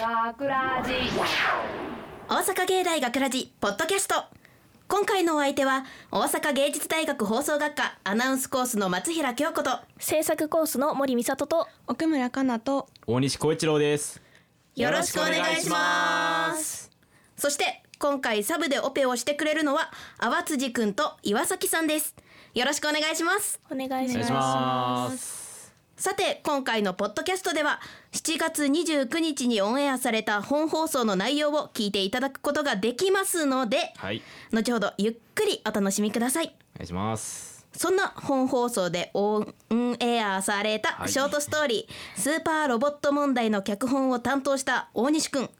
学ラジ大阪芸大学ラジポッドキャスト。今回のお相手は大阪芸術大学放送学科。アナウンスコースの松平京子と。制作コースの森美里と。奥村かなと。大西光一郎です。よろしくお願いします。そして今回サブでオペをしてくれるのは淡辻くんと岩崎さんです。よろしくお願いします。お願いしますさて今回のポッドキャストでは7月29日にオンエアされた本放送の内容を聞いていただくことができますのではい。後ほどゆっくりお楽しみください。お願いします。そんな本放送でオンエアされたはい。ショートストーリー「スーパーロボット問題」の脚本を担当した大西くん。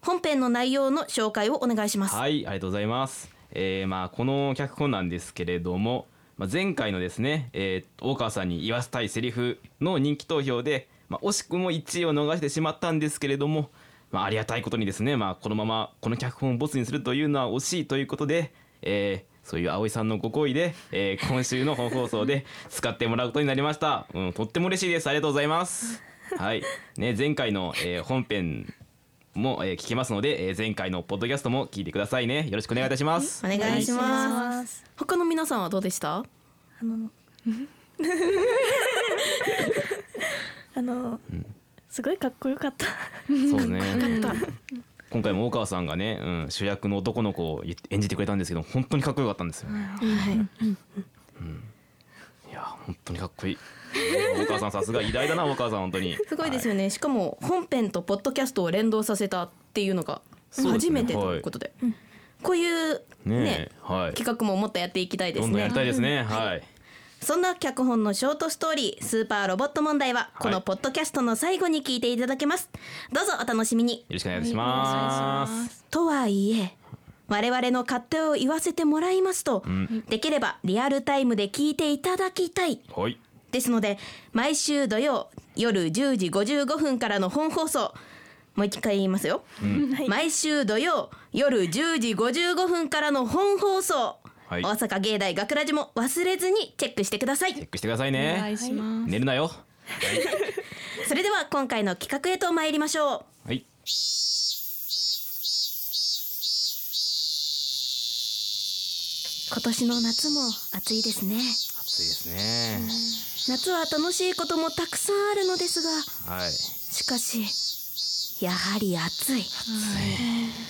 本編の内容の紹介をお願いします。はいありがとうございます。えー、まあこの脚本なんですけれども、まあ、前回のですね、えー、大川さんに言わせたいセリフの人気投票で、まあ、惜しくも1位を逃してしまったんですけれども、まあ、ありがたいことにですね、まあ、このままこの脚本をボツにするというのは惜しいということで、えーそういう葵さんのご好意で、えー今週の本放送で 使ってもらうことになりました、うん、とっても嬉しいです。ありがとうございます。はい。ね前回の、えー本編も、えー聞けますので、えー前回のポッドキャストも聞いてくださいね。よろしくお願いいたします。お願いします。他の皆さんはどうでした？あの あの、すごいかっこよかった。そうね。今回も大川さんがね、うん、主役の男の子を演じてくれたんですけど本当にかっこよかったんですよ、い。や本当にかっこいい。大川さんさすが偉大だな大川さん本当に。すごいですよね。しかも本編とポッドキャストを連動させたっていうのが初めてということで、こういうねねえはい。企画ももっとやっていきたいですね。どんどんやり。たいですね。はい。そんな脚本のショートストーリー「スーパーロボット問題は」このポッドキャストの最後に聞いていただけます。どうぞお楽しみに。よろしくお願いします。とはいえ我々の勝手を言わせてもらいますと、ん。できればリアルタイムで聞いていただきたい。はい。ですので毎週土曜夜10時55分からの本放送もう一回言いますよ、毎週土曜夜10時55分からの本放送、はい。大阪芸大学ラジも忘れずにチェックしてください。チェックしてくださいお願ねいします。寝るなよ。それでは今回の企画へと参りましょう。はい年の夏も暑いですね。暑いですね。夏は楽しいこともたくさんあるのですがはい。しかしやはり暑い。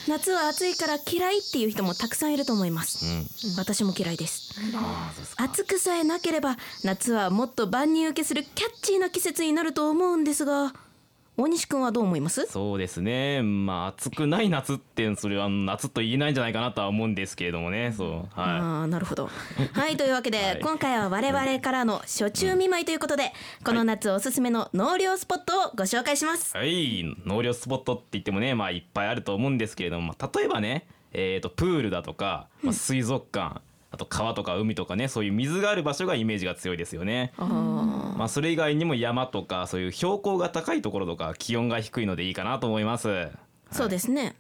夏は暑いから嫌いっていう人もたくさんいると思います、うん。私も嫌いです。うですか。暑くさえなければ夏はもっと万人受けするキャッチーな季節になると思うんですが大西くんはどう思います？そうですね。まあ暑くない夏ってそれは夏と言えないんじゃないかなとは思うんですけれどもね。そう。はああなるほど。はいというわけで、はい。今回は我々からの初中見舞いということで、この夏おすすめの納涼スポットをご紹介します。い。はい。納涼スポットって言ってもねまあいっぱいあると思うんですけれども、まあ、例えばねえー、とプールだとか、まあ、水族館あと川とか海とかねそういう水がある場所がイメージが強いですよね。あまあそれ以外にも山とかそういう標高が高いところとか気温が低いのでいいかなと思います。ーそうですね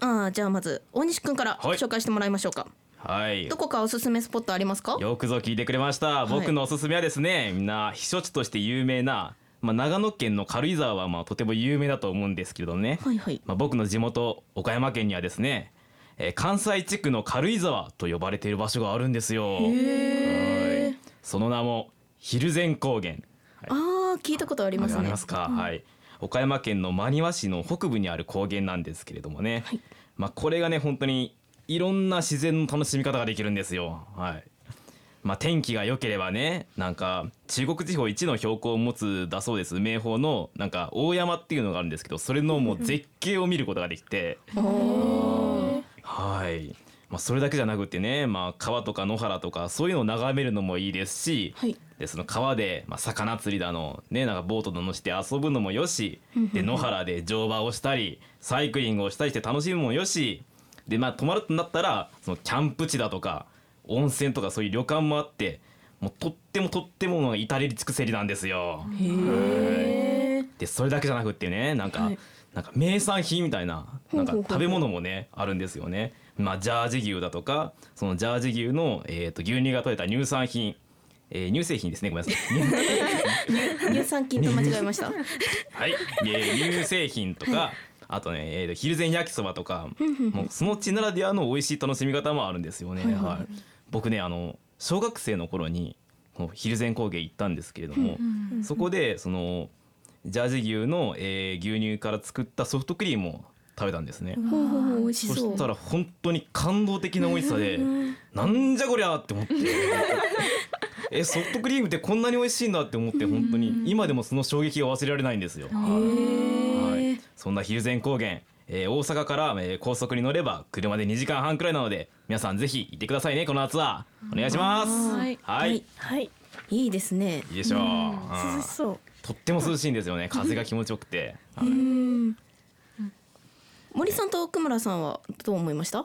ああじゃあまず大西くんからはい紹介してもらいましょうか、はいど。こかおすすめスポットありますか？よくぞ聞いてくれました。い僕のおすすめはですね、みんな避暑地として有名な、まあ、長野県の軽井沢はまあとても有名だと思うんですけどね。はいはいまあ、僕の地元岡山県にはですね、えー関西地区の軽井沢と呼ばれている場所があるんですよ。はい。その名も蒜山高原。ああ聞いたことありますね。ありますか、はい。岡山県の真庭市の北部にある高原なんですけれどもね、はい。まあこれがね本当にいろんな自然の楽しみ方ができるんですよ。はい。まあ天気が良ければねなんか中国地方一の標高を持つだそうです。名峰のなんか大山っていうのがあるんですけどそれのもう絶景を見ることができてはい。まあ、それだけじゃなくてね、まあ、川とか野原とかそういうのを眺めるのもいいですし、はい。でその川で、まあ、魚釣りだの、ね、なんかボートの乗して遊ぶのもよしで野原で乗馬をしたりサイクリングをしたりして楽しむのもよしで、まあ、泊まるとなったらそのキャンプ地だとか温泉とかそういう旅館もあってもうとってもとっても至れり尽くせりなんですよ。でそれだけじゃなくってねなんか、はいなんか名産品みたいななんか食べ物もねあるんですよね。まあジャージ牛だとかそのジャージ牛の、えー、と牛乳が取れた乳酸品。えー乳製品ですね。ごめんなさい。乳酸菌と間違えました。はい、えー乳製品とか、あとね、えー、昼前焼きそばとか、もうその地ならではの美味しい楽しみ方もあるんですよね。はい僕ねあの小学生の頃に昼前工芸行ったんですけれども、そこでそのジャージ牛の、えー牛乳から作ったソフトクリームを食べたんですね。ほうほうほう美味しそそうしたら本当に感動的な美味しさで、なんじゃこりゃって思って。えソフトクリームってこんなに美味しいんだって思って本当に。今でもその衝撃が忘れられないんですよ。はい、そんな蒜山高原、えー大阪から、えー高速に乗れば車で2時間半くらいなので皆さんぜひ行ってくださいねこの夏は。お願いします。はい。はい、い、はいいいですね。いでしょう、うん。涼しそう。とっても涼しいんですよね。風が気持ちよくて。はい。森さんと奥村さんはどう思いました？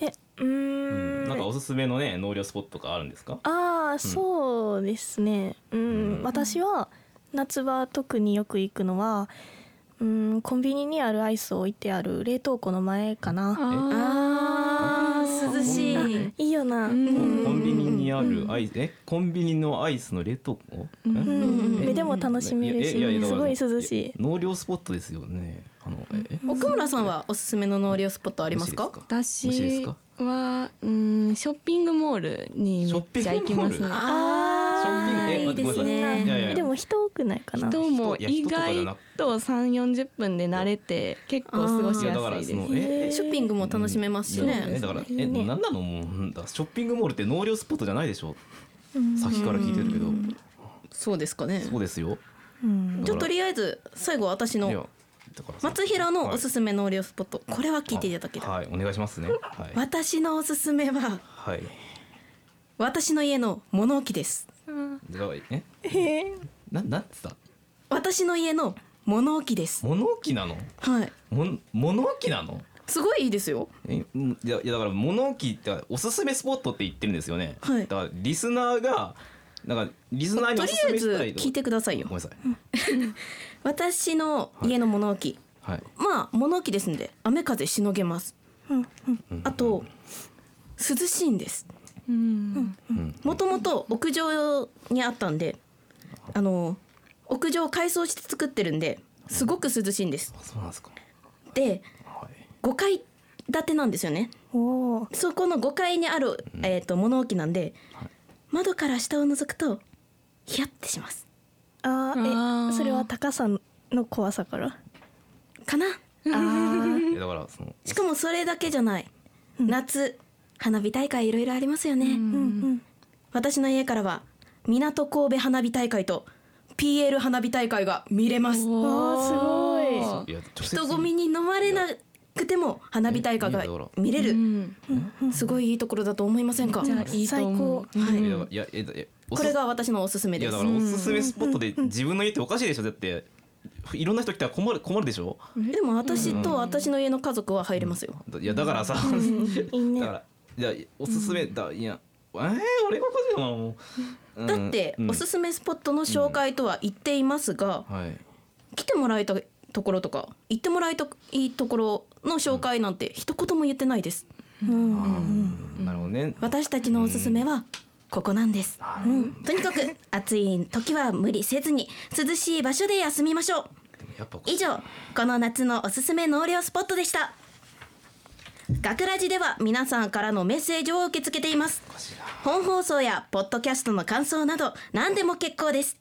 えうーん。なんかおすすめのね納涼スポットとかあるんですか？ああそうですね。うん、私は夏場特によく行くのはうんコンビニにあるアイスを置いてある冷凍庫の前かな。あー。涼しよな、コンビニにあるアイスえ？コンビニのアイスの冷凍庫？うん。ん。目でも楽しめるし。すごい涼しい。納涼スポットですよね。あのえ奥村さんはおすすめの納涼スポットありますか美味しいです私かはうんショッピングモールにめっちゃ行きますショッピングモールね。あショッピングえーいいです待ってくださいいやいや。ねでも人多くないかな。人も意外と3、40分で慣れて結構過ごしいややすいですだからその。えショッピングも楽しめますしね。だからえいいねなのもううんだショッピングモールって納涼スポットじゃないでしょ？先から聞いてるけど。そうですかね。そうですよ。うん。じゃあとりあえず最後私の松平のおすすめ納涼スポット。これは聞いていただけたはい。お願いしますね。はい。私のおすすめははい。私の家の物置ですだからえ？へえ？ななんつった？私の家の物置です。物置なの？はい。もん物置なの？すごいいいですよ。えんいやいやだから物置っておすすめスポットって言ってるんですよね、はい。だからリスナーがなんかリスナーにおすすと。りあえずめしたいと聞いてくださいよ。ごめんなさい。私の家の物置。はい。まあ物置ですんで雨風しのげます。あと涼しいんです。うんもともと屋上にあったんであの屋上を改装して作ってるんですごく涼しいんです。あそうなんですか。ではい。5階建てなんですよね。そこの5階にある、えー、と物置なんで、窓から下を覗くとヒヤッてします。ああえそれは高さの怖さから？かな。あだからそのしかもそれだけじゃない、夏花火大会いろいろありますよね、うん。うん私の家からは港神戸花火大会と PL 花火大会が見れます。すごい。人混みに飲まれなくても花火大会が見れるう。ん。すごいいいところだと思いませんか？じゃあいいと思う。はい。これが私のおすすめです。いやだからおすすめスポットで自分の家っておかしいでしょ？だっていろんな人来たら困る困るでしょ？でも私と私の家の家族は入れますよ。だいやだからさいいね。だからいやおすすめだ。いやえー、俺がおかしいなもう。うん。だってうんおすすめスポットの紹介とは言っていますがはい。来てもらいたいところとか行ってもらいたいところの紹介なんて一言も言ってないです。なるほどね。私たちのおすすめはここなんです、うん。とにかく暑い時は無理せずに涼しい場所で休みましょう。やっぱ以上この夏のおすすめ納涼スポットでした学ラジでは皆さんからのメッセージを受け付けています。本放送やポッドキャストの感想など何でも結構です。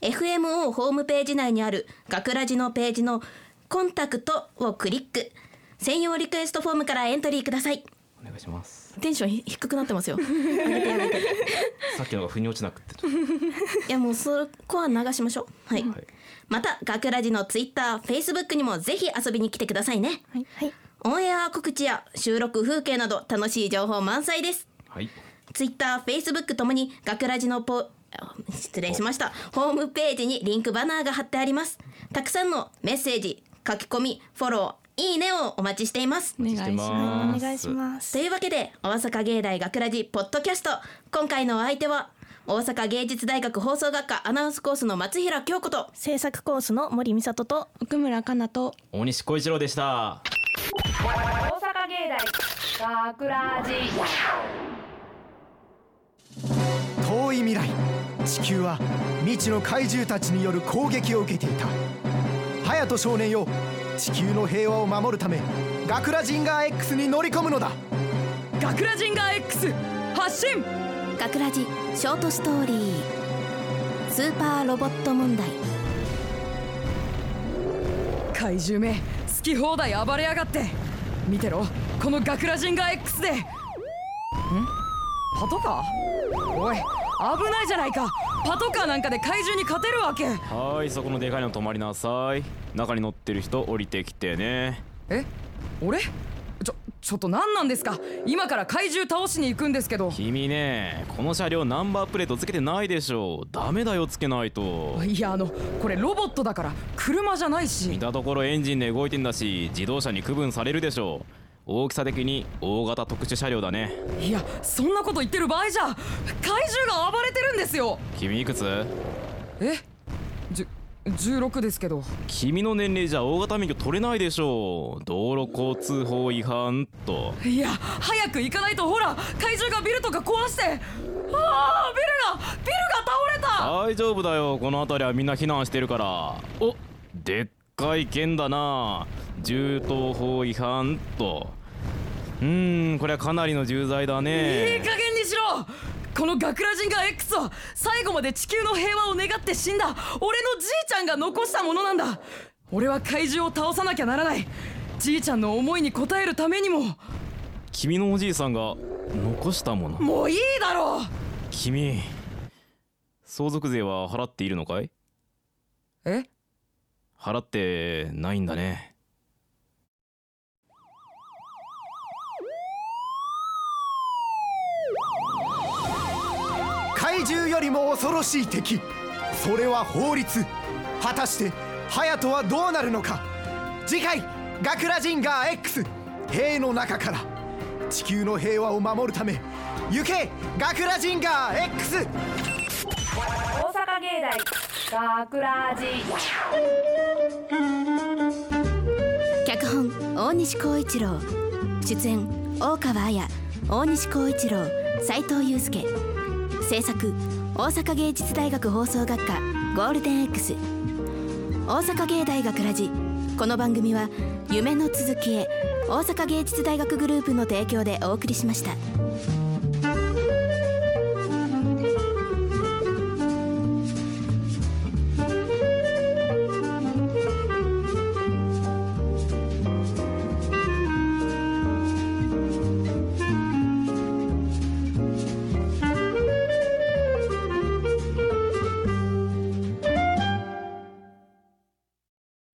FMO ホームページ内にある学ラジのページのコンタクトをクリック。専用リクエストフォームからエントリーください。お願いします。テンションひ低くなってますよ。さっきのが腑に落ちなくていやもうそこは流しましょう。はい、はい。また学ラジのツイッター、フェイスブックにもぜひ遊びに来てくださいね。はい。はいオンエア告知や収録風景など楽しい情報満載です。はい。ツイッター、フェイスブックともに学ラジのポあ失礼しました。ホームページにリンクバナーが貼ってあります。たくさんのメッセージ書き込みフォローいいねをお待ちしています。お願いします。ます。お願いします。というわけで大阪芸大学ラジポッドキャスト。今回のお相手は大阪芸術大学放送学科アナウンスコースの松平京子と制作コースの森美里と奥村かなと大西小一郎でした大阪芸大学ラジ遠いい未来。地球は未知の怪獣たちによる攻撃を受けていた。隼人少年よ地球の平和を守るためガクラジンガー X に乗り込むのだ。ガクラジンガー X 発進ガクラジショートストーリースーパーロボット問題。怪獣め。好き放題暴れやがって。見てろ。このガクラジンガー X で。ん？パトカー？おい危ないじゃないか。パトカーなんかで怪獣に勝てるわけ。はいそこのでかいの止まりなさい。中に乗ってる人降りてきてね。え？俺？ちょっと何なんですか？今から怪獣倒しに行くんですけど。君ねこの車両ナンバープレートつけてないでしょダメだよつけないと。いやあのこれロボットだから車じゃない見したところエンジンで動いてんだし自動車に区分されるでしょ大きさ的に大型特殊車両だね。いやそんなこと言ってる場合じゃ怪獣が暴れてるんですよ。君いくつ？え？じゅ16ですけど。君の年齢じゃ大型免許取れないでしょ道路交通法違反と。いや早く行かないとほら怪獣がビルとか壊して。ああビルがビルが倒れた。大丈夫だよ。この辺りはみんな避難してるから。おでっかい剣だな。銃刀法違反と。うーんこれはかなりの重罪だいいね加減にしろこのガクラジンガー X は最後まで地球の平和を願って死んだ。俺のじいちゃんが残したものなんだ。俺は怪獣を倒さなきゃならない。じいちゃんの思いに応えるためにも。君のおじいさんが残したもの。もういいだろう。君相続税は払っているのかい？え？払ってないんだね怪獣よりも恐ろしい敵。それは法律。果たして隼人はどうなるのか。次回「ガクラジンガー X 兵の中から」地球の平和を守るため行けガクラジンガー X! 大阪芸大学ラジ。脚本大西光一郎。出演大川彩大西光一郎斉藤祐介制作大阪芸術大学放送学科ゴールデン X 大阪芸大学ラジこの番組は夢の続きへ大阪芸術大学グループの提供でお送りしました。